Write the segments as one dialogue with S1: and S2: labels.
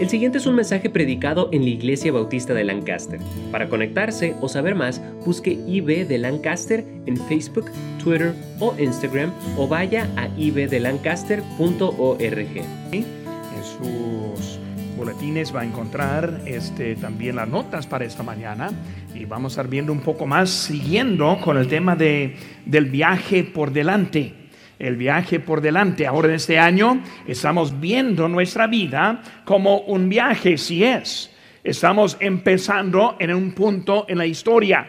S1: El siguiente es un mensaje predicado en la Iglesia Bautista de Lancaster. Para conectarse o saber más, busque IB de Lancaster en Facebook, Twitter o Instagram o vaya a ibdelancaster.org.
S2: En sus boletines va a encontrar este, también las notas para esta mañana y vamos a estar viendo un poco más siguiendo con el tema de, del viaje por delante el viaje por delante. Ahora en este año estamos viendo nuestra vida como un viaje, si es. Estamos empezando en un punto en la historia.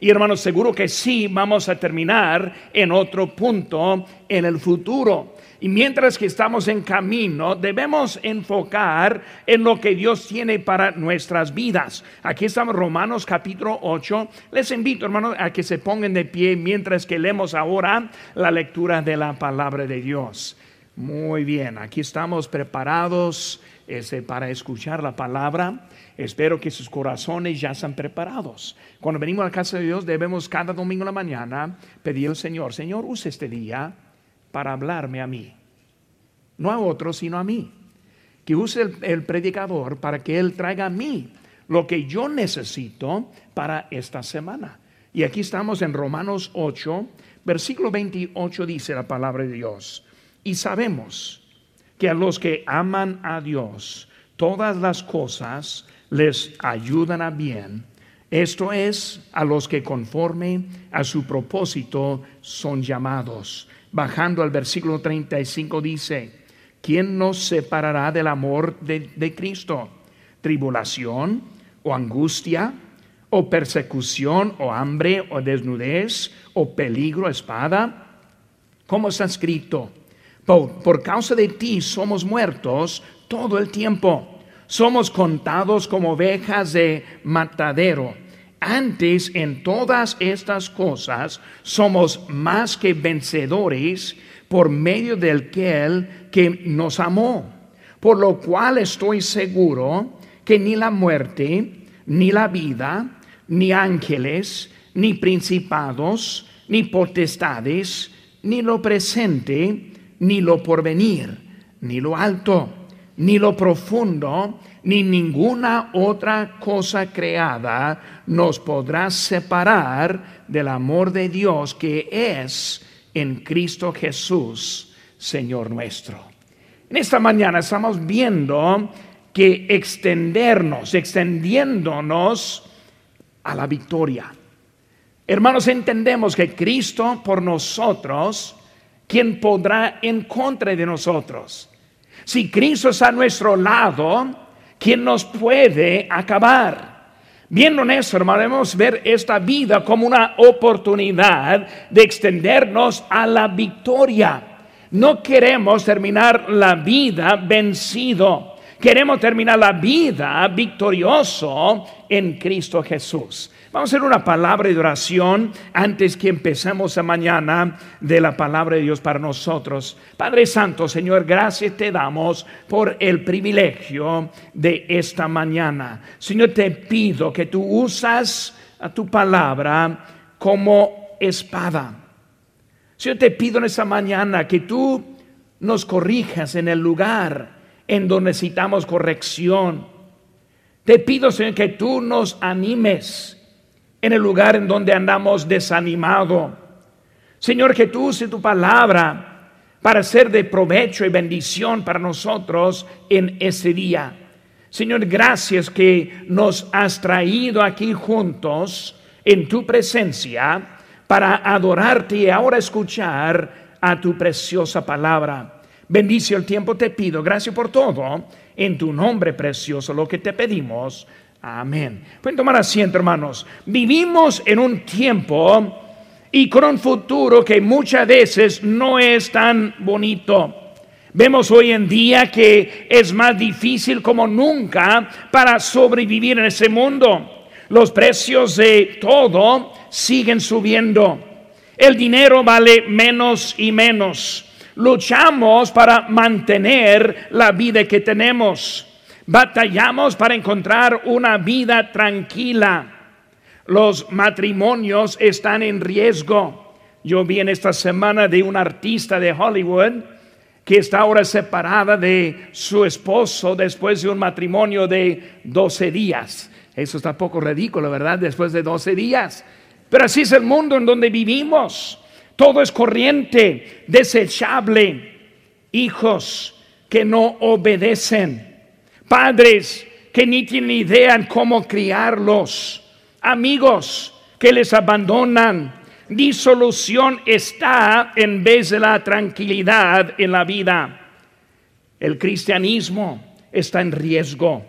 S2: Y hermanos, seguro que sí vamos a terminar en otro punto en el futuro. Y mientras que estamos en camino, debemos enfocar en lo que Dios tiene para nuestras vidas. Aquí estamos Romanos capítulo 8. Les invito, hermanos, a que se pongan de pie mientras que leemos ahora la lectura de la palabra de Dios. Muy bien, aquí estamos preparados este, para escuchar la palabra. Espero que sus corazones ya están preparados. Cuando venimos a la casa de Dios, debemos cada domingo en la mañana pedir al Señor, Señor, use este día para hablarme a mí. No a otros, sino a mí. Que use el, predicador para que él traiga a mí lo que yo necesito para esta semana. Y aquí estamos en Romanos 8, versículo 28 dice la palabra de Dios. Y sabemos que a los que aman a Dios, todas las cosas les ayudan a bien. Esto es a los que conforme a su propósito son llamados bajando al versículo 35 dice, ¿quién nos separará del amor de, Cristo? ¿Tribulación o angustia o persecución o hambre o desnudez o peligro, espada? ¿Cómo está escrito? por, causa de ti somos muertos todo el tiempo. Somos contados como ovejas de matadero antes en todas estas cosas somos más que vencedores por medio del que que nos amó. Por lo cual estoy seguro que ni la muerte, ni la vida, ni ángeles, ni principados, ni potestades, ni lo presente, ni lo porvenir, ni lo alto, ni lo profundo, ni ninguna otra cosa creada nos podrá separar del amor de Dios que es en Cristo Jesús, Señor nuestro. En esta mañana estamos viendo que extendernos, extendiéndonos a la victoria. Hermanos, entendemos que Cristo por nosotros, quien podrá en contra de nosotros? Si Cristo está a nuestro lado, ¿quién nos puede acabar? Bien honesto, hermano, debemos ver esta vida como una oportunidad de extendernos a la victoria. No queremos terminar la vida vencido. Queremos terminar la vida victorioso en Cristo Jesús. Vamos a hacer una palabra de oración antes que empecemos a mañana de la palabra de Dios para nosotros. Padre Santo, Señor, gracias te damos por el privilegio de esta mañana. Señor, te pido que tú usas a tu palabra como espada. Señor, te pido en esta mañana que tú nos corrijas en el lugar en donde necesitamos corrección. Te pido, Señor, que tú nos animes en el lugar en donde andamos desanimado. Señor, que tú uses tu palabra para ser de provecho y bendición para nosotros en este día. Señor, gracias que nos has traído aquí juntos en tu presencia para adorarte y ahora escuchar a tu preciosa palabra. Bendice el tiempo, te pido. Gracias por todo. En tu nombre precioso, lo que te pedimos. Amén. Pueden tomar asiento, hermanos. Vivimos en un tiempo y con un futuro que muchas veces no es tan bonito. Vemos hoy en día que es más difícil como nunca para sobrevivir en ese mundo. Los precios de todo siguen subiendo. El dinero vale menos y menos. Luchamos para mantener la vida que tenemos. Batallamos para encontrar una vida tranquila. Los matrimonios están en riesgo. Yo vi en esta semana de un artista de Hollywood que está ahora separada de su esposo después de un matrimonio de 12 días. Eso está poco ridículo, ¿verdad? Después de 12 días. Pero así es el mundo en donde vivimos. Todo es corriente, desechable. Hijos que no obedecen. Padres que ni tienen idea en cómo criarlos. Amigos que les abandonan disolución está en vez de la tranquilidad en la vida. El cristianismo está en riesgo.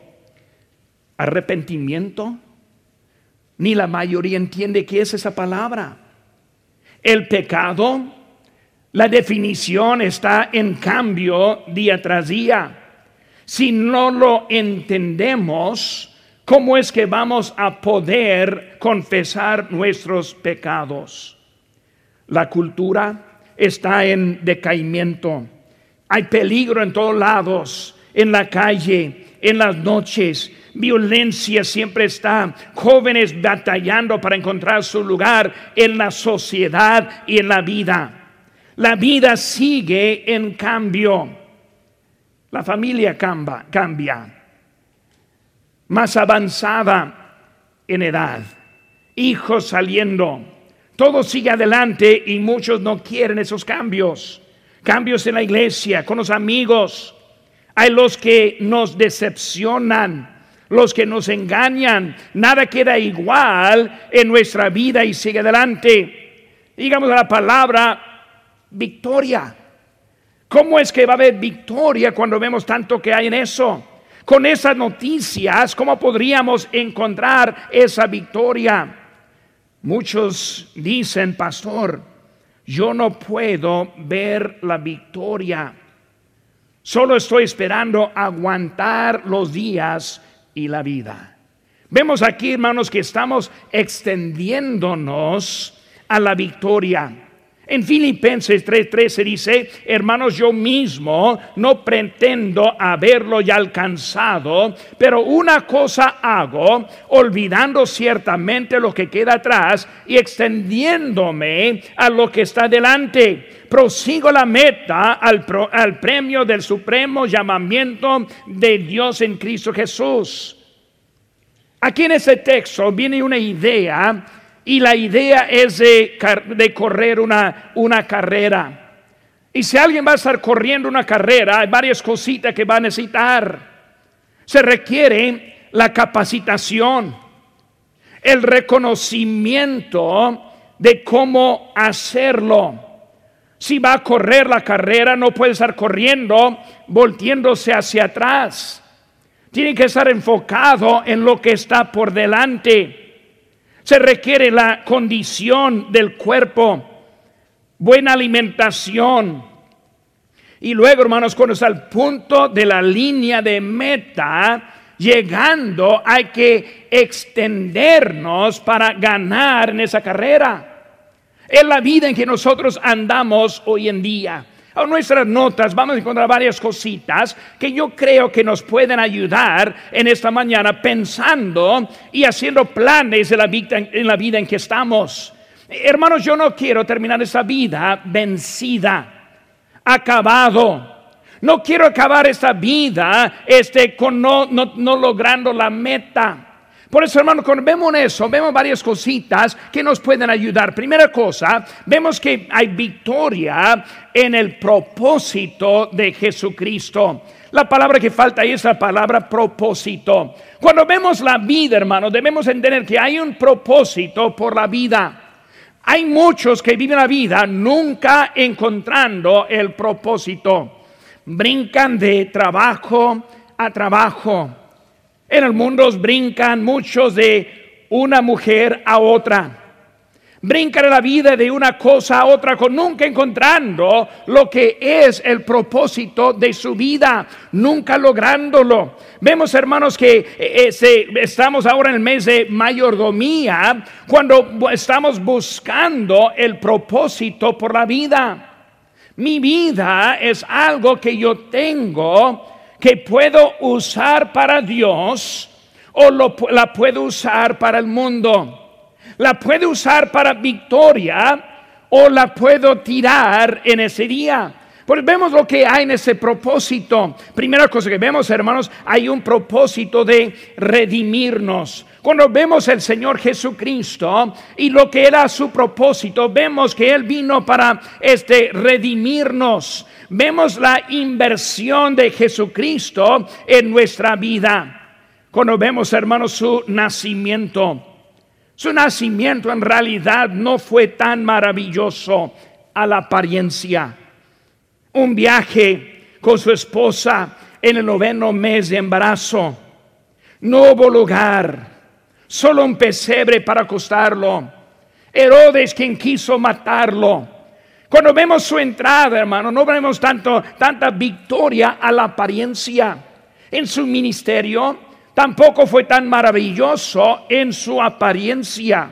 S2: Arrepentimiento. Ni la mayoría entiende qué es esa palabra. El pecado, la definición está en cambio día tras día. Si no lo entendemos, ¿Cómo es que vamos a poder confesar nuestros pecados? La cultura está en decaimiento. Hay peligro en todos lados, en la calle, en las noches. Violencia siempre está. Jóvenes batallando para encontrar su lugar en la sociedad y en la vida. La vida sigue en cambio. La familia cambia. cambia más avanzada en edad, hijos saliendo, todo sigue adelante y muchos no quieren esos cambios. Cambios en la iglesia, con los amigos. Hay los que nos decepcionan, los que nos engañan. Nada queda igual en nuestra vida y sigue adelante. Digamos la palabra victoria. ¿Cómo es que va a haber victoria cuando vemos tanto que hay en eso? Con esas noticias, ¿cómo podríamos encontrar esa victoria? Muchos dicen, pastor, yo no puedo ver la victoria. Solo estoy esperando aguantar los días y la vida. Vemos aquí, hermanos, que estamos extendiéndonos a la victoria. En Filipenses 3:13 dice, hermanos, yo mismo no pretendo haberlo ya alcanzado, pero una cosa hago, olvidando ciertamente lo que queda atrás y extendiéndome a lo que está delante. Prosigo la meta al, al premio del supremo llamamiento de Dios en Cristo Jesús. Aquí en ese texto viene una idea y la idea es de, correr una, una carrera. Y si alguien va a estar corriendo una carrera, hay varias cositas que va a necesitar. Se requiere la capacitación, el reconocimiento de cómo hacerlo. Si va a correr la carrera, no puede estar corriendo volteándose hacia atrás. Tiene que estar enfocado en lo que está por delante. Se requiere la condición del cuerpo, buena alimentación. Y luego, hermanos, cuando está al punto de la línea de meta, llegando, hay que extendernos para ganar en esa carrera. Es la vida en que nosotros andamos hoy en día a nuestras notas vamos a encontrar varias cositas que yo creo que nos pueden ayudar en esta mañana pensando y haciendo planes en la vida en, la vida en que estamos. Hermanos, yo no quiero terminar esta vida vencida, acabado. No quiero acabar esta vida este, con no, no logrando la meta. Por eso, hermano, cuando vemos eso, vemos varias cositas que nos pueden ayudar. Primera cosa, vemos que hay victoria en el propósito de Jesucristo. La palabra que falta ahí es la palabra propósito. Cuando vemos la vida, hermano, debemos entender que hay un propósito por la vida. Hay muchos que viven la vida nunca encontrando el propósito. Brincan de trabajo a trabajo en el mundo brincan muchos de una mujer a otra. Brincan la vida de una cosa a otra con nunca encontrando lo que es el propósito de su vida, nunca lográndolo. Vemos hermanos que eh, eh, estamos ahora en el mes de mayordomía cuando estamos buscando el propósito por la vida. Mi vida es algo que yo tengo que puedo usar para Dios o la puedo usar para el mundo. La puedo usar para victoria o la puedo tirar en ese día. Pues vemos lo que hay en ese propósito. Primera cosa que vemos, hermanos, hay un propósito de redimirnos. Cuando vemos el Señor Jesucristo y lo que era su propósito, vemos que Él vino para este, redimirnos. Vemos la inversión de Jesucristo en nuestra vida. Cuando vemos, hermanos, su nacimiento. Su nacimiento en realidad no fue tan maravilloso a la apariencia un viaje con su esposa en el noveno mes de embarazo. No hubo lugar, solo un pesebre para acostarlo. Herodes quien quiso matarlo. Cuando vemos su entrada, hermano, no vemos tanto, tanta victoria a la apariencia. En su ministerio tampoco fue tan maravilloso en su apariencia.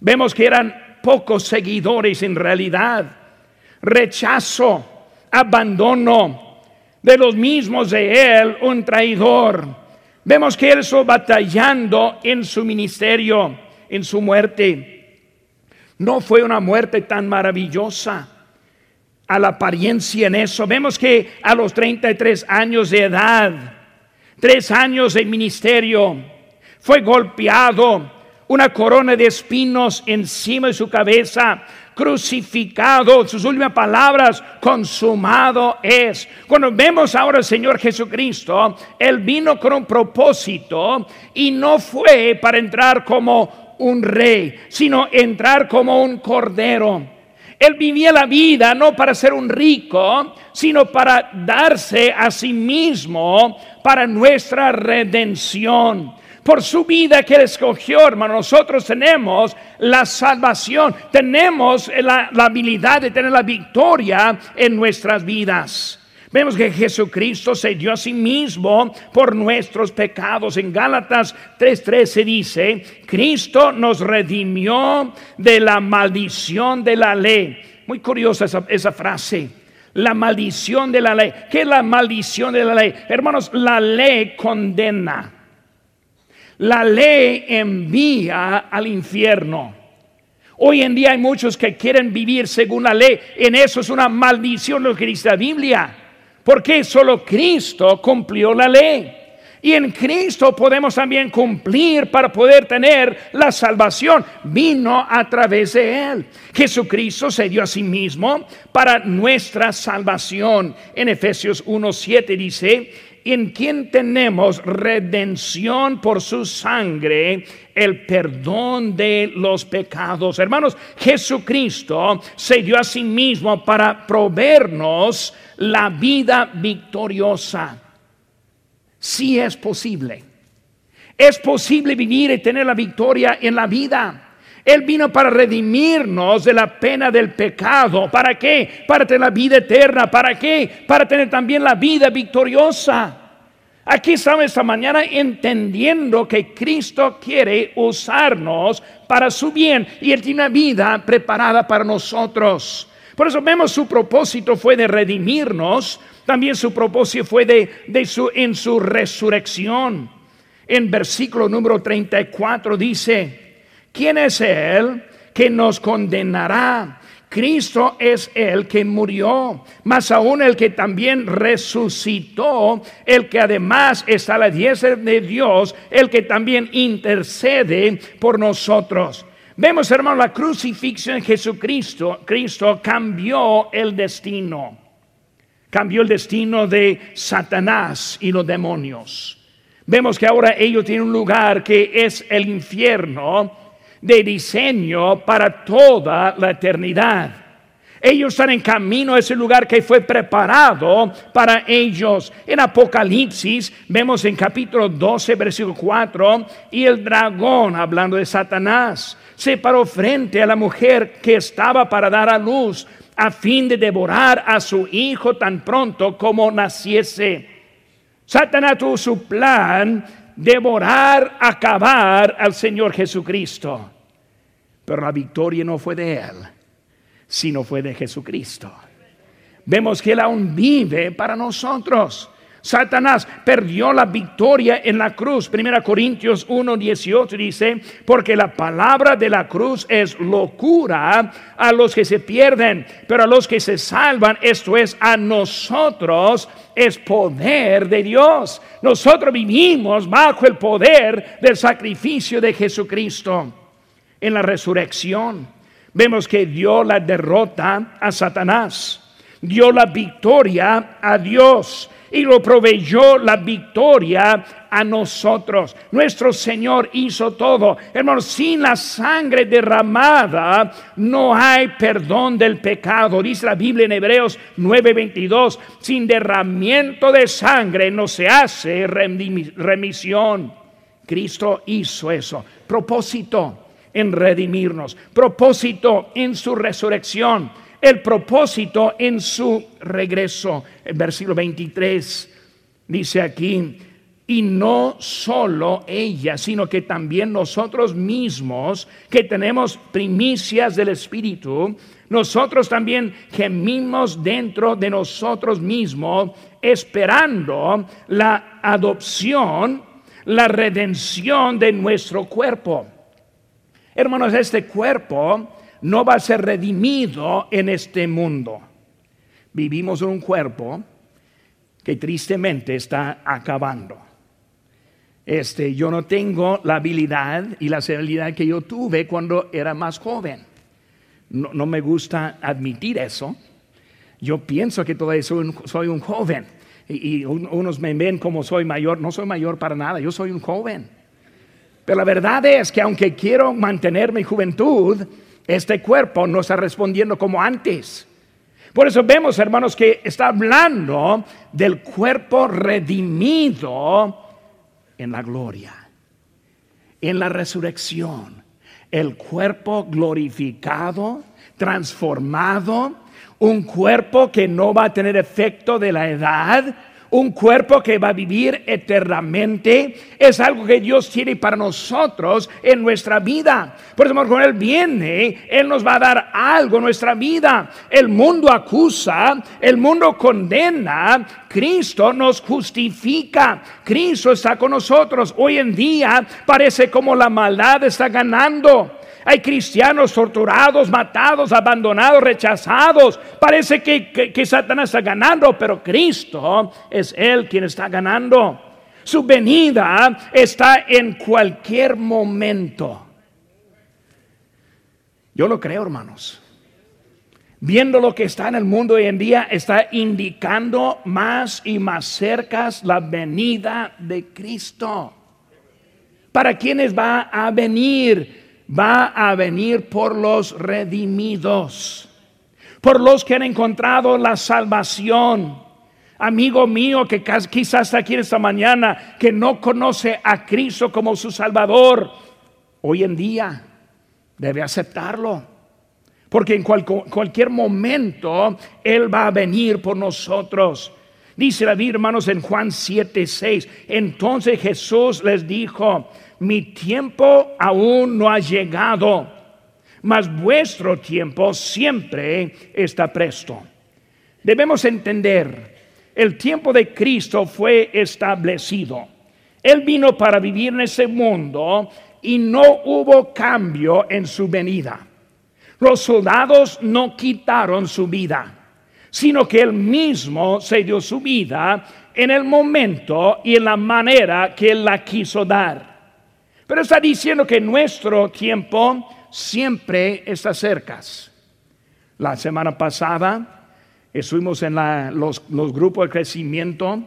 S2: Vemos que eran pocos seguidores en realidad. Rechazo, abandono de los mismos de él, un traidor. Vemos que él está batallando en su ministerio, en su muerte. No fue una muerte tan maravillosa a la apariencia en eso. Vemos que a los 33 años de edad, tres años de ministerio, fue golpeado, una corona de espinos encima de su cabeza, crucificado, sus últimas palabras, consumado es. Cuando vemos ahora al Señor Jesucristo, Él vino con un propósito y no fue para entrar como un rey, sino entrar como un cordero. Él vivía la vida no para ser un rico, sino para darse a sí mismo para nuestra redención por su vida que él escogió, hermano. Nosotros tenemos la salvación, tenemos la, habilidad de tener la victoria en nuestras vidas. Vemos que Jesucristo se dio a sí mismo por nuestros pecados. En Gálatas 3:13 dice, Cristo nos redimió de la maldición de la ley. Muy curiosa esa, esa frase. La maldición de la ley. ¿Qué es la maldición de la ley? Hermanos, la ley condena. La ley envía al infierno. Hoy en día hay muchos que quieren vivir según la ley. En eso es una maldición lo que dice la Biblia. Porque solo Cristo cumplió la ley. Y en Cristo podemos también cumplir para poder tener la salvación. Vino a través de Él. Jesucristo se dio a sí mismo para nuestra salvación. En Efesios 1.7 dice, en quien tenemos redención por su sangre, el perdón de los pecados. Hermanos, Jesucristo se dio a sí mismo para proveernos la vida victoriosa. Si es posible. Es posible vivir y tener la victoria en la vida. Él vino para redimirnos de la pena del pecado. ¿Para qué? Para tener la vida eterna. ¿Para qué? Para tener también la vida victoriosa. Aquí estamos esta mañana entendiendo que Cristo quiere usarnos para su bien y Él tiene una vida preparada para nosotros. Por eso vemos su propósito fue de redimirnos, también su propósito fue de, su, en su resurrección. En versículo número 34 dice, ¿quién es Él que nos condenará? Cristo es el que murió, más aún el que también resucitó, el que además está a la diestra de Dios, el que también intercede por nosotros. Vemos, hermano, la crucifixión en Jesucristo. Cristo cambió el destino. Cambió el destino de Satanás y los demonios. Vemos que ahora ellos tienen un lugar que es el infierno de diseño para toda la eternidad. Ellos están en camino a ese lugar que fue preparado para ellos. En Apocalipsis vemos en capítulo 12, versículo 4, y el dragón, hablando de Satanás, se paró frente a la mujer que estaba para dar a luz a fin de devorar a su hijo tan pronto como naciese. Satanás tuvo su plan devorar, acabar al Señor Jesucristo. Pero la victoria no fue de Él, sino fue de Jesucristo. Vemos que Él aún vive para nosotros. Satanás perdió la victoria en la cruz. Primera Corintios 1, 18 dice, porque la palabra de la cruz es locura a los que se pierden, pero a los que se salvan, esto es, a nosotros es poder de Dios. Nosotros vivimos bajo el poder del sacrificio de Jesucristo en la resurrección. Vemos que dio la derrota a Satanás, dio la victoria a Dios y lo proveyó la victoria a nosotros. Nuestro Señor hizo todo. Hermanos, sin la sangre derramada no hay perdón del pecado. Dice la Biblia en Hebreos 9:22, sin derramiento de sangre no se hace remisión. Cristo hizo eso. Propósito en redimirnos. Propósito en su resurrección el propósito en su regreso. El versículo 23 dice aquí, y no solo ella, sino que también nosotros mismos, que tenemos primicias del Espíritu, nosotros también gemimos dentro de nosotros mismos, esperando la adopción, la redención de nuestro cuerpo. Hermanos, este cuerpo no va a ser redimido en este mundo. Vivimos en un cuerpo que tristemente está acabando. Este, yo no tengo la habilidad y la habilidad que yo tuve cuando era más joven. No, me gusta admitir eso. Yo pienso que todavía soy soy un joven y, unos me ven como soy mayor. No soy mayor para nada, yo soy un joven. Pero la verdad es que aunque quiero mantener mi juventud, este cuerpo no está respondiendo como antes. Por eso vemos, hermanos, que está hablando del cuerpo redimido en la gloria, en la resurrección. El cuerpo glorificado, transformado, un cuerpo que no va a tener efecto de la edad, un cuerpo que va a vivir eternamente, es algo que Dios tiene para nosotros en nuestra vida. Por eso, cuando Él viene, Él nos va a dar algo en nuestra vida. El mundo acusa, el mundo condena, Cristo nos justifica. Cristo está con nosotros. Hoy en día parece como la maldad está ganando. Hay cristianos torturados, matados, abandonados, rechazados. Parece que, Satanás está ganando, pero Cristo es Él quien está ganando. Su venida está en cualquier momento. Yo lo creo, hermanos. Viendo lo que está en el mundo hoy en día, está indicando más y más cerca la venida de Cristo. ¿Para quienes va a venir? Va a venir por los redimidos, por los que han encontrado la salvación. Amigo mío que quizás está aquí esta mañana, que no conoce a Cristo como su Salvador, hoy en día debe aceptarlo. Porque en cualquier momento Él va a venir por nosotros. Dice la Biblia, hermanos, en Juan 7, 6. Entonces Jesús les dijo, mi tiempo aún no ha llegado, mas vuestro tiempo siempre está presto. Debemos entender, el tiempo de Cristo fue establecido. Él vino para vivir en ese mundo y no hubo cambio en su venida. Los soldados no quitaron su vida, sino que él mismo se dio su vida en el momento y en la manera que él la quiso dar. Pero está diciendo que nuestro tiempo siempre está cerca. La semana pasada estuvimos en los, grupos de crecimiento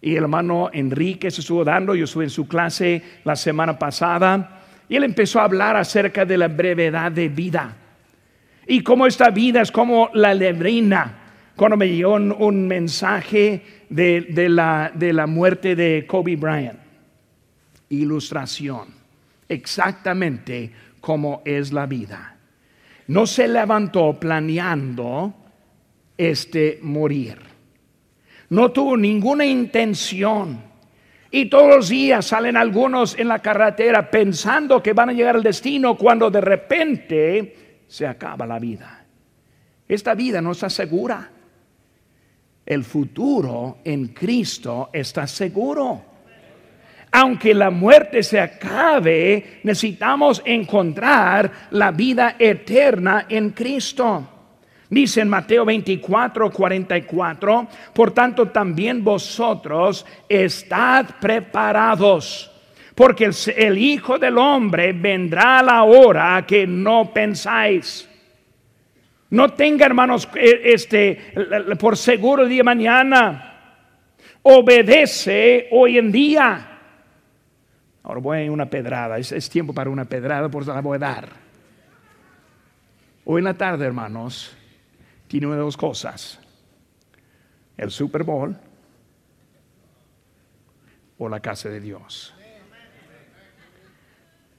S2: y el hermano Enrique se estuvo dando, yo estuve en su clase la semana pasada y él empezó a hablar acerca de la brevedad de vida y cómo esta vida es como la lebrina. Cuando me llegó un, mensaje de, la, de la muerte de Kobe Bryant ilustración, exactamente como es la vida. No se levantó planeando este morir. No tuvo ninguna intención. Y todos los días salen algunos en la carretera pensando que van a llegar al destino cuando de repente se acaba la vida. Esta vida no está segura. El futuro en Cristo está seguro. Aunque la muerte se acabe, necesitamos encontrar la vida eterna en Cristo. Dice en Mateo 24, 44, por tanto también vosotros estad preparados, porque el, Hijo del Hombre vendrá a la hora que no pensáis. No tenga, hermanos, eh, este, por seguro el día de mañana. Obedece hoy en día. Ahora voy a una pedrada. Es, tiempo para una pedrada, por eso la voy a dar. Hoy en la tarde, hermanos, tiene una de dos cosas. El Super Bowl o la casa de Dios.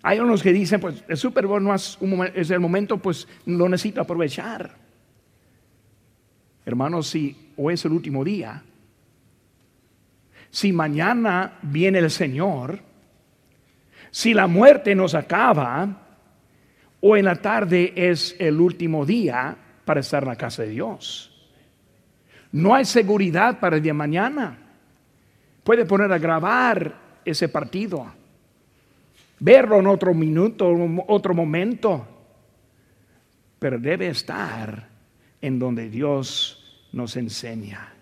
S2: Hay unos que dicen, pues el Super Bowl no es, es el momento, pues lo necesito aprovechar. Hermanos, si hoy es el último día, si mañana viene el Señor, si la muerte nos acaba, o en la tarde es el último día, para estar en la casa de Dios. No hay seguridad para el día de mañana. Puede poner a grabar ese partido, verlo en otro minuto, otro momento, pero debe estar en donde Dios nos enseña.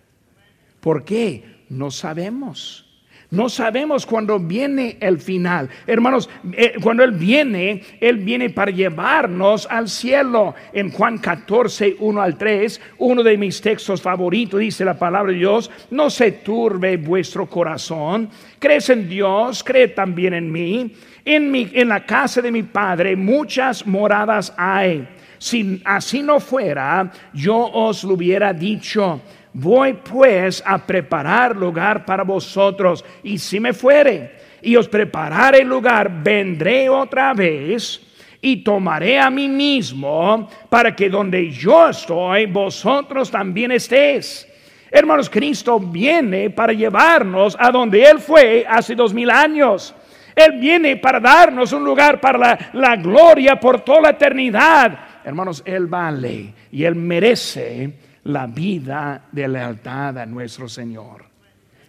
S2: ¿Por qué? No sabemos. No sabemos cuándo viene el final. Hermanos, eh, cuando Él viene, Él viene para llevarnos al cielo. En Juan 14, 1 al 3, uno de mis textos favoritos, dice la palabra de Dios, no se turbe vuestro corazón. Crees en Dios, cree también en mí. En, mi, en la casa de mi Padre muchas moradas hay. Si así no fuera, yo os lo hubiera dicho Voy pues a preparar lugar para vosotros. Y si me fuere y os prepararé lugar, vendré otra vez y tomaré a mí mismo para que donde yo estoy, vosotros también estéis. Hermanos, Cristo viene para llevarnos a donde Él fue hace dos mil años. Él viene para darnos un lugar para la, la gloria por toda la eternidad. Hermanos, Él vale y Él merece la vida de lealtad a nuestro Señor.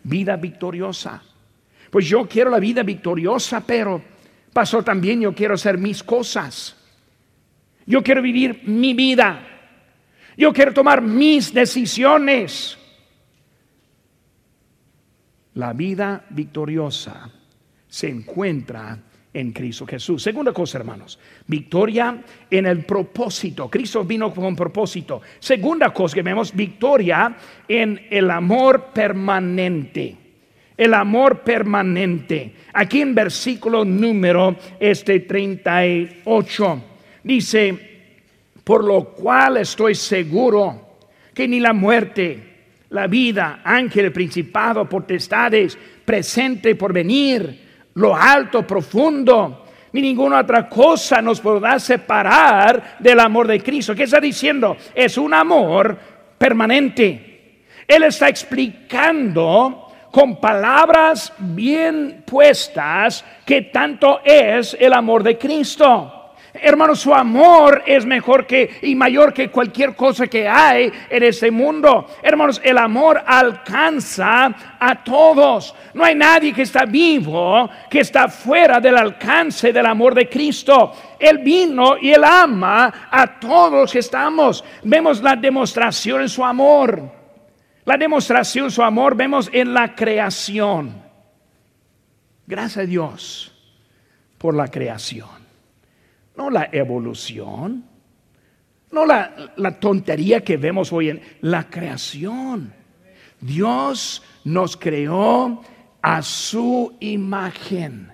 S2: Vida victoriosa. Pues yo quiero la vida victoriosa, pero pasó también yo quiero hacer mis cosas. Yo quiero vivir mi vida. Yo quiero tomar mis decisiones. La vida victoriosa se encuentra en Cristo Jesús. Segunda cosa, hermanos, victoria en el propósito. Cristo vino con propósito. Segunda cosa que vemos, victoria en el amor permanente. El amor permanente. Aquí en versículo número este 38 dice, por lo cual estoy seguro que ni la muerte, la vida, ángel, principado, potestades, presente por venir, lo alto, profundo, ni ninguna otra cosa nos podrá separar del amor de Cristo. ¿Qué está diciendo? Es un amor permanente. Él está explicando con palabras bien puestas que tanto es el amor de Cristo. Hermanos, su amor es mejor que y mayor que cualquier cosa que hay en este mundo. Hermanos, el amor alcanza a todos. No hay nadie que está vivo que está fuera del alcance del amor de Cristo. Él vino y él ama a todos los que estamos. Vemos la demostración en su amor. La demostración de su amor vemos en la creación. Gracias a Dios por la creación no la evolución, no la, tontería que vemos hoy en la creación. Dios nos creó a su imagen.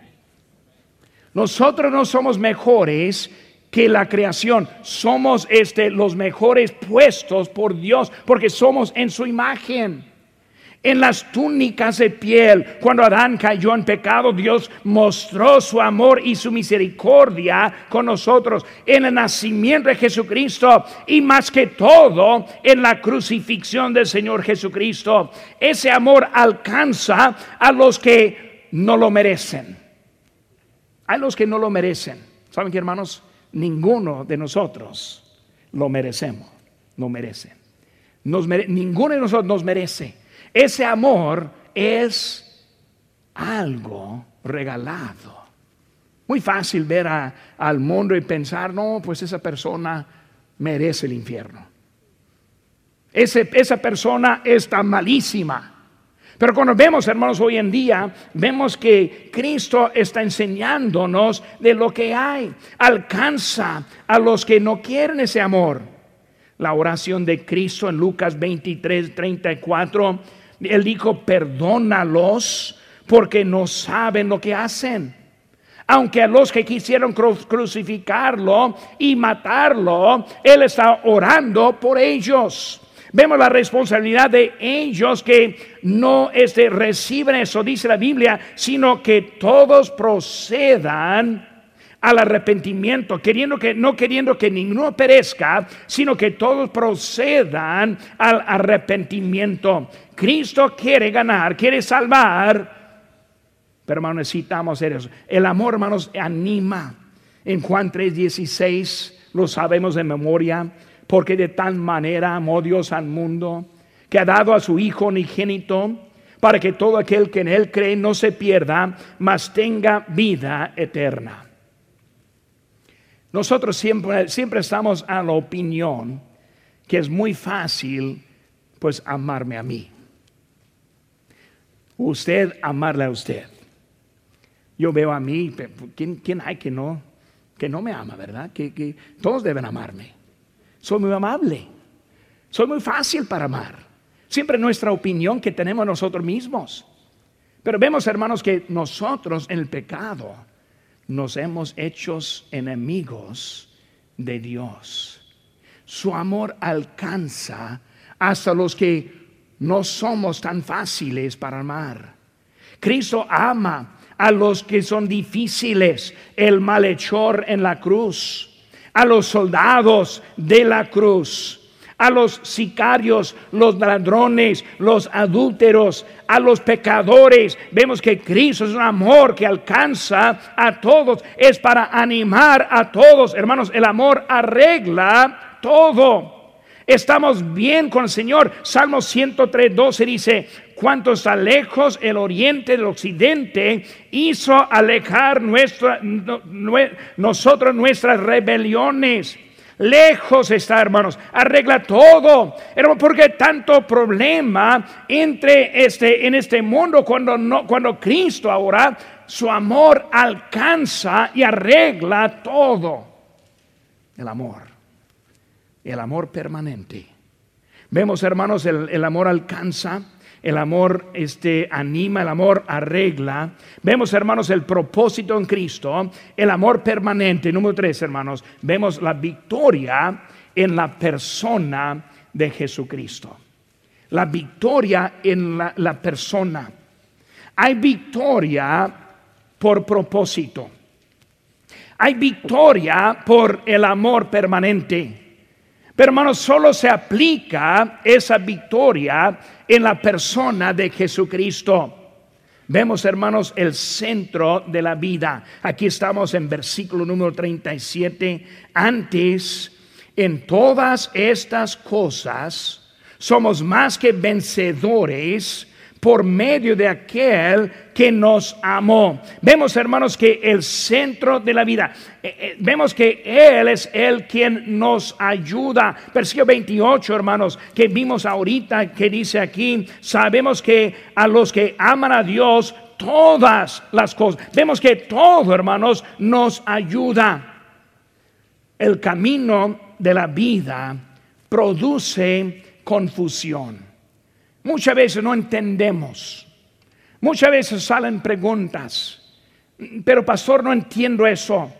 S2: Nosotros no somos mejores que la creación. Somos este, los mejores puestos por Dios porque somos en su imagen en las túnicas de piel. Cuando Adán cayó en pecado, Dios mostró su amor y su misericordia con nosotros en el nacimiento de Jesucristo y más que todo en la crucifixión del Señor Jesucristo. Ese amor alcanza a los que no lo merecen. A los que no lo merecen. ¿Saben qué, hermanos? Ninguno de nosotros lo merecemos, no merecen. ninguno de nosotros nos merece. Ese amor es algo regalado. Muy fácil ver al mundo y pensar, no, pues esa persona merece el infierno. esa persona está malísima. Pero cuando vemos, hermanos, hoy en día, vemos que Cristo está enseñándonos de lo que hay. Alcanza a los que no quieren ese amor. La oración de Cristo en Lucas 23, 34, Él dijo, perdónalos porque no saben lo que hacen. Aunque a los que quisieron crucificarlo y matarlo, Él está orando por ellos. Vemos la responsabilidad de ellos que no este, reciben eso, dice la Biblia, sino que todos procedan al arrepentimiento, queriendo que, no queriendo que ninguno perezca, sino que todos procedan al arrepentimiento. Cristo quiere ganar, quiere salvar, pero hermanos, necesitamos hacer eso. El amor, hermanos, anima. En Juan 3:16 lo sabemos de memoria porque de tal manera amó Dios al mundo, que ha dado a su Hijo unigénito, para que todo aquel que en Él cree no se pierda, mas tenga vida eterna. Nosotros siempre, siempre estamos a la opinión que es muy fácil, pues, amarme a mí. Usted amarle a usted. Yo veo a mí, ¿quién, hay que no, que no me ama, verdad? que todos deben amarme. Soy muy amable. Soy muy fácil para amar. Siempre nuestra opinión que tenemos nosotros mismos. Pero vemos, hermanos, que nosotros en el pecado nos hemos hecho enemigos de Dios. Su amor alcanza hasta los que no somos tan fáciles para amar. Cristo ama a los que son difíciles, el malhechor en la cruz a los soldados de la cruz, a los sicarios, los ladrones, los adúlteros, a los pecadores. Vemos que Cristo es un amor que alcanza a todos, es para animar a todos. Hermanos, el amor arregla todo. Estamos bien con el Señor. Salmo 103, 12 dice, cuanto está lejos el oriente del occidente, hizo alejar nuestra, nuestras rebeliones. Lejos está, hermanos, arregla todo. Hermano, porque tanto problema entre este en este mundo cuando no cuando Cristo ahora su amor alcanza y arregla todo. El amor. El amor permanente. Vemos, hermanos, el, el amor alcanza el amor este, anima, el amor arregla. Vemos, hermanos, el propósito en Cristo, el amor permanente. Número tres, hermanos, vemos la victoria en la persona de Jesucristo. La victoria en la, la persona. Hay victoria por propósito. Hay victoria por el amor permanente. Pero hermanos, solo se aplica esa victoria en la persona de Jesucristo. Vemos, hermanos, el centro de la vida. Aquí estamos en versículo número 37. Antes, en todas estas cosas, somos más que vencedores por medio de aquel que nos amó. Vemos, hermanos, que el centro de la vida, eh, eh, vemos que Él es el quien nos ayuda. Versículo 28, hermanos, que vimos ahorita, que dice aquí, sabemos que a los que aman a Dios, todas las cosas, vemos que todo, hermanos, nos ayuda. El camino de la vida produce confusión. Muchas veces no entendemos. Muchas veces salen preguntas. Pero pastor, no entiendo eso.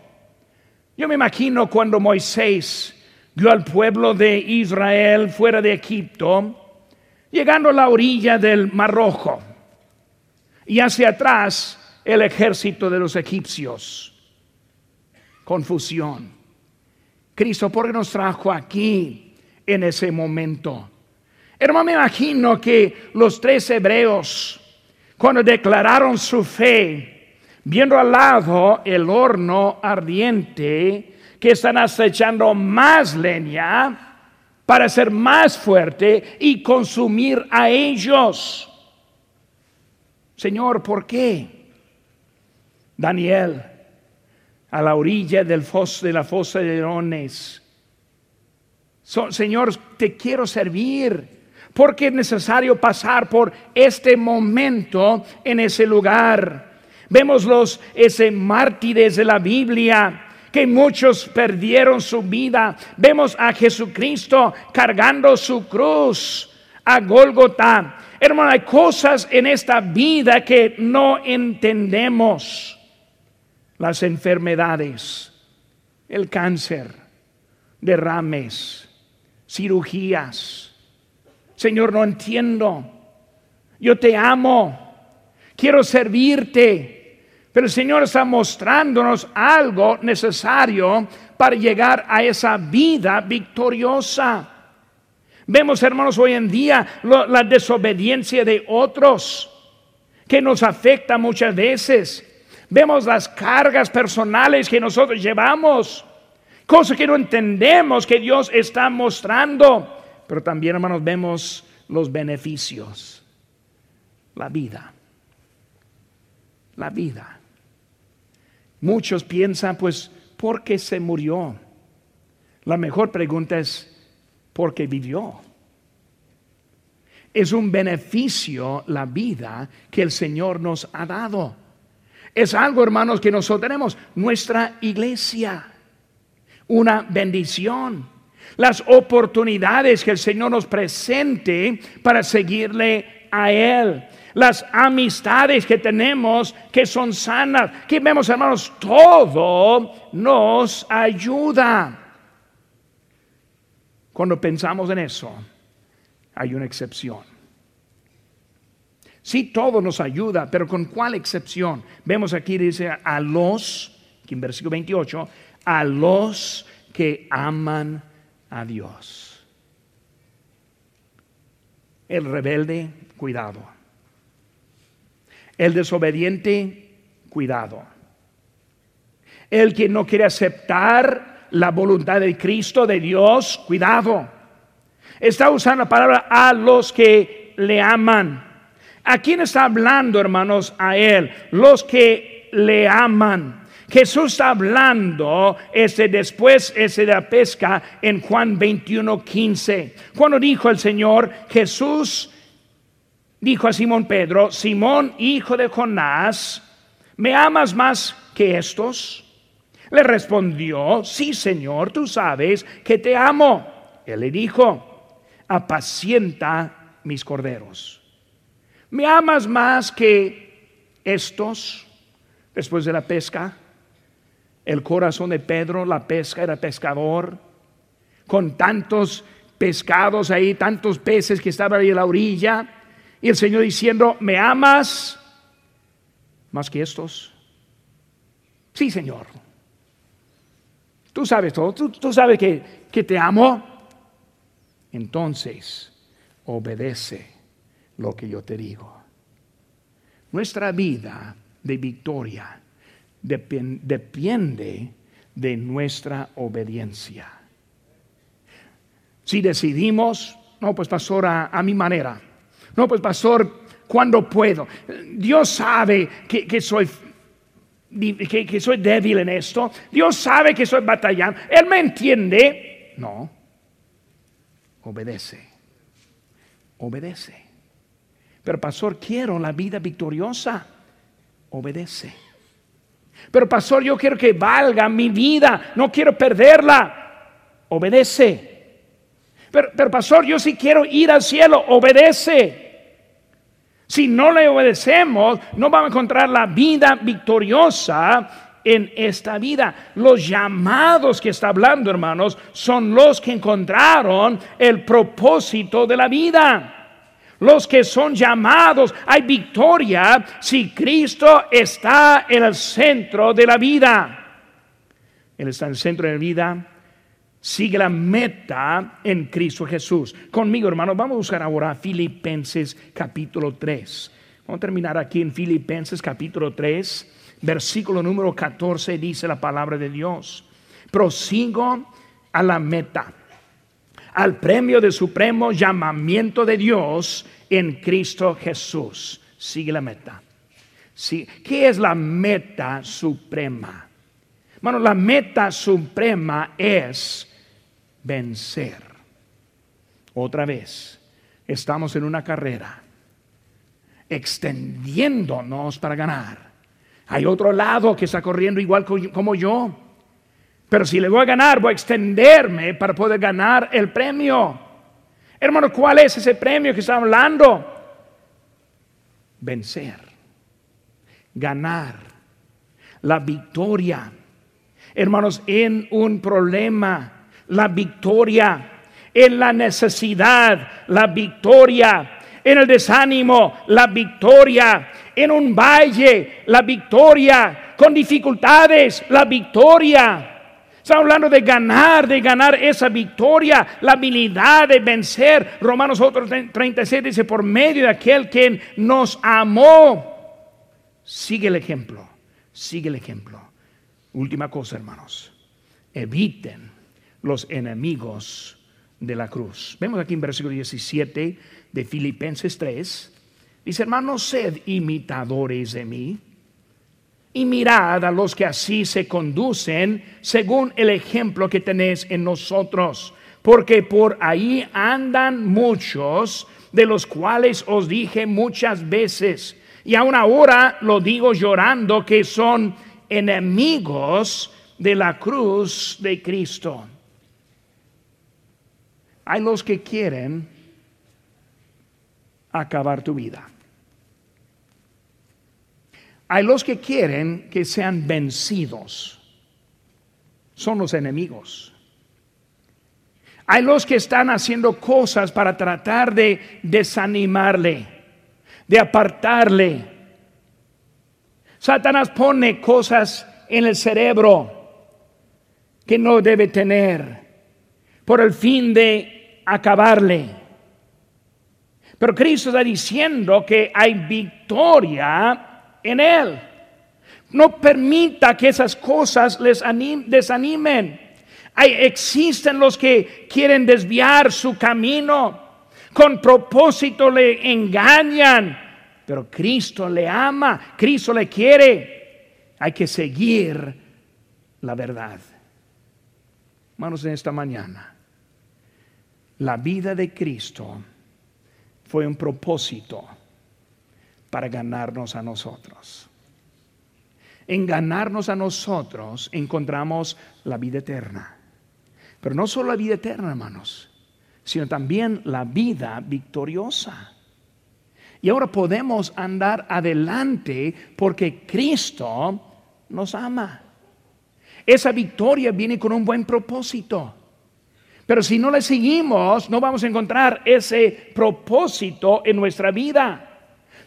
S2: Yo me imagino cuando Moisés dio al pueblo de Israel fuera de Egipto, llegando a la orilla del Mar Rojo y hacia atrás el ejército de los egipcios. Confusión. Cristo, ¿por qué nos trajo aquí en ese momento? Hermano, me imagino que los tres hebreos, cuando declararon su fe, viendo al lado el horno ardiente, que están acechando más leña, para ser más fuerte y consumir a ellos. Señor, ¿por qué? Daniel, a la orilla del foso, de la fosa de leones. Señor, te quiero servir porque es necesario pasar por este momento en ese lugar. Vemos los ese mártires de la Biblia que muchos perdieron su vida. Vemos a Jesucristo cargando su cruz a Gólgota. Hermano, hay cosas en esta vida que no entendemos. Las enfermedades, el cáncer, derrames, cirugías. Señor, no entiendo. Yo te amo. Quiero servirte. Pero el Señor está mostrándonos algo necesario para llegar a esa vida victoriosa. Vemos, hermanos, hoy en día la desobediencia de otros que nos afecta muchas veces. Vemos las cargas personales que nosotros llevamos, cosas que no entendemos que Dios está mostrando. Pero también, hermanos, vemos los beneficios, la vida, la vida. Muchos piensan, pues, ¿por qué se murió? La mejor pregunta es, ¿por qué vivió? Es un beneficio la vida que el Señor nos ha dado. Es algo, hermanos, que nosotros tenemos. Nuestra iglesia, una bendición. Las oportunidades que el Señor nos presente para seguirle a Él las amistades que tenemos que son sanas, que vemos hermanos, todo nos ayuda. Cuando pensamos en eso, hay una excepción. Sí, todo nos ayuda, pero ¿con cuál excepción? Vemos aquí, dice, a los, aquí en versículo 28, a los que aman a Dios. El rebelde, cuidado. El desobediente, cuidado. El que no quiere aceptar la voluntad de Cristo, de Dios, cuidado. Está usando la palabra a los que le aman. ¿A quién está hablando, hermanos? A Él. Los que le aman. Jesús hablando ese después ese de la pesca en Juan 21, 15. Cuando dijo el Señor, Jesús dijo a Simón Pedro, Simón, hijo de Jonás, ¿me amas más que estos? Le respondió, sí, Señor, tú sabes que te amo. Él le dijo, apacienta mis corderos. ¿Me amas más que estos después de la pesca? El corazón de Pedro, la pesca, era pescador, con tantos pescados ahí, tantos peces que estaban ahí en la orilla y el Señor diciendo, ¿me amas más que estos? Sí, Señor. Tú sabes todo, tú, sabes que, que te amo. Entonces, obedece lo que yo te digo. Nuestra vida de victoria depende de nuestra obediencia. Si decidimos, no, pues pastor, a mi manera no, pues pastor, cuando puedo. Dios sabe que, soy que, soy débil en esto. Dios sabe que soy batallando. Él me entiende. No. Obedece. Obedece. Pero pastor, quiero la vida victoriosa. Obedece. Pero pastor, yo quiero que valga mi vida. No quiero perderla. Obedece. Pero, pero pastor, yo sí quiero ir al cielo. Obedece. Si no le obedecemos, no vamos a encontrar la vida victoriosa en esta vida. Los llamados que está hablando, hermanos, son los que encontraron el propósito de la vida. Los que son llamados, hay victoria si Cristo está en el centro de la vida. Él está en el centro de la vida Sigue la meta en Cristo Jesús. Conmigo, hermano, vamos a buscar ahora Filipenses capítulo 3. Vamos a terminar aquí en Filipenses capítulo 3, versículo número 14, dice la palabra de Dios. Prosigo a la meta, al premio de supremo llamamiento de Dios en Cristo Jesús. Sigue la meta. Sí. ¿Qué es la meta suprema? Bueno, la meta suprema es vencer. Otra vez, estamos en una carrera, extendiéndonos para ganar. Hay otro lado que está corriendo igual como yo. Pero si le voy a ganar, voy a extenderme para poder ganar el premio. Hermano, ¿cuál es ese premio que está hablando? Vencer, ganar, la victoria. Hermanos, en un problema, la victoria, en la necesidad, la victoria, en el desánimo, la victoria, en un valle, la victoria, con dificultades, la victoria. Estamos hablando de ganar, de ganar esa victoria, la habilidad de vencer. Romanos 36 dice, por medio de aquel que nos amó. Sigue el ejemplo, sigue el ejemplo. Última cosa, hermanos. Eviten los enemigos de la cruz. Vemos aquí en versículo 17 de Filipenses 3. Dice, hermanos, sed imitadores de mí y mirad a los que así se conducen según el ejemplo que tenéis en nosotros, porque por ahí andan muchos, de los cuales os dije muchas veces, y aún ahora lo digo llorando, que son enemigos de la cruz de Cristo. Hay los que quieren acabar tu vida. Hay los que quieren que sean vencidos. Son los enemigos. Hay los que están haciendo cosas para tratar de desanimarle, de apartarle. Satanás pone cosas en el cerebro que no debe tener por el fin de acabarle. Pero Cristo está diciendo que hay victoria en Él. No permita que esas cosas les desanimen. Hay, existen los que quieren desviar su camino. Con propósito le engañan. Pero Cristo le ama. Cristo le quiere. Hay que seguir la verdad. Hermanos, en esta mañana, la vida de Cristo fue un propósito para ganarnos a nosotros. En ganarnos a nosotros encontramos la vida eterna. Pero no solo la vida eterna, hermanos, sino también la vida victoriosa. Y ahora podemos andar adelante porque Cristo nos ama. Esa victoria viene con un buen propósito. Pero si no le seguimos, no vamos a encontrar ese propósito en nuestra vida.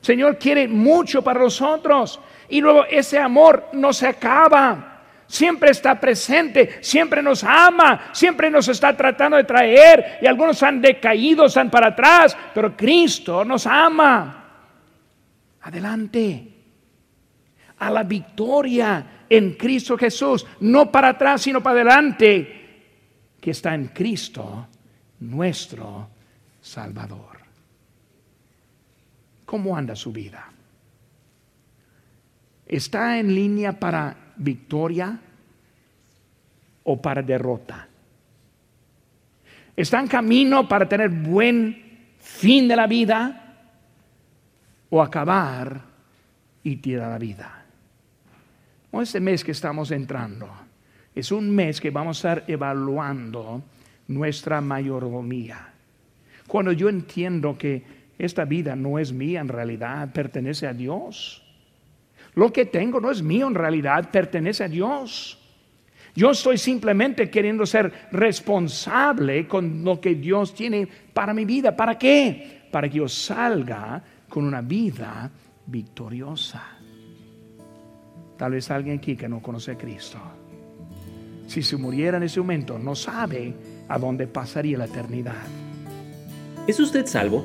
S2: Señor quiere mucho para nosotros. Y luego ese amor no se acaba. Siempre está presente, siempre nos ama, siempre nos está tratando de traer. Y algunos han decaído, están para atrás, pero Cristo nos ama. Adelante. A la victoria en Cristo Jesús. No para atrás, sino para adelante. Que está en Cristo, nuestro Salvador. ¿Cómo anda su vida? ¿Está en línea para victoria o para derrota? ¿Está en camino para tener buen fin de la vida o acabar y tirar la vida? Este mes que estamos entrando es un mes que vamos a estar evaluando nuestra mayordomía. Cuando yo entiendo que esta vida no es mía en realidad, pertenece a Dios. Lo que tengo no es mío en realidad, pertenece a Dios. Yo estoy simplemente queriendo ser responsable con lo que Dios tiene para mi vida. ¿Para qué? Para que yo salga con una vida victoriosa. Tal vez alguien aquí que no conoce a Cristo. Si se muriera en ese momento, no sabe a dónde pasaría la eternidad.
S1: ¿Es usted salvo?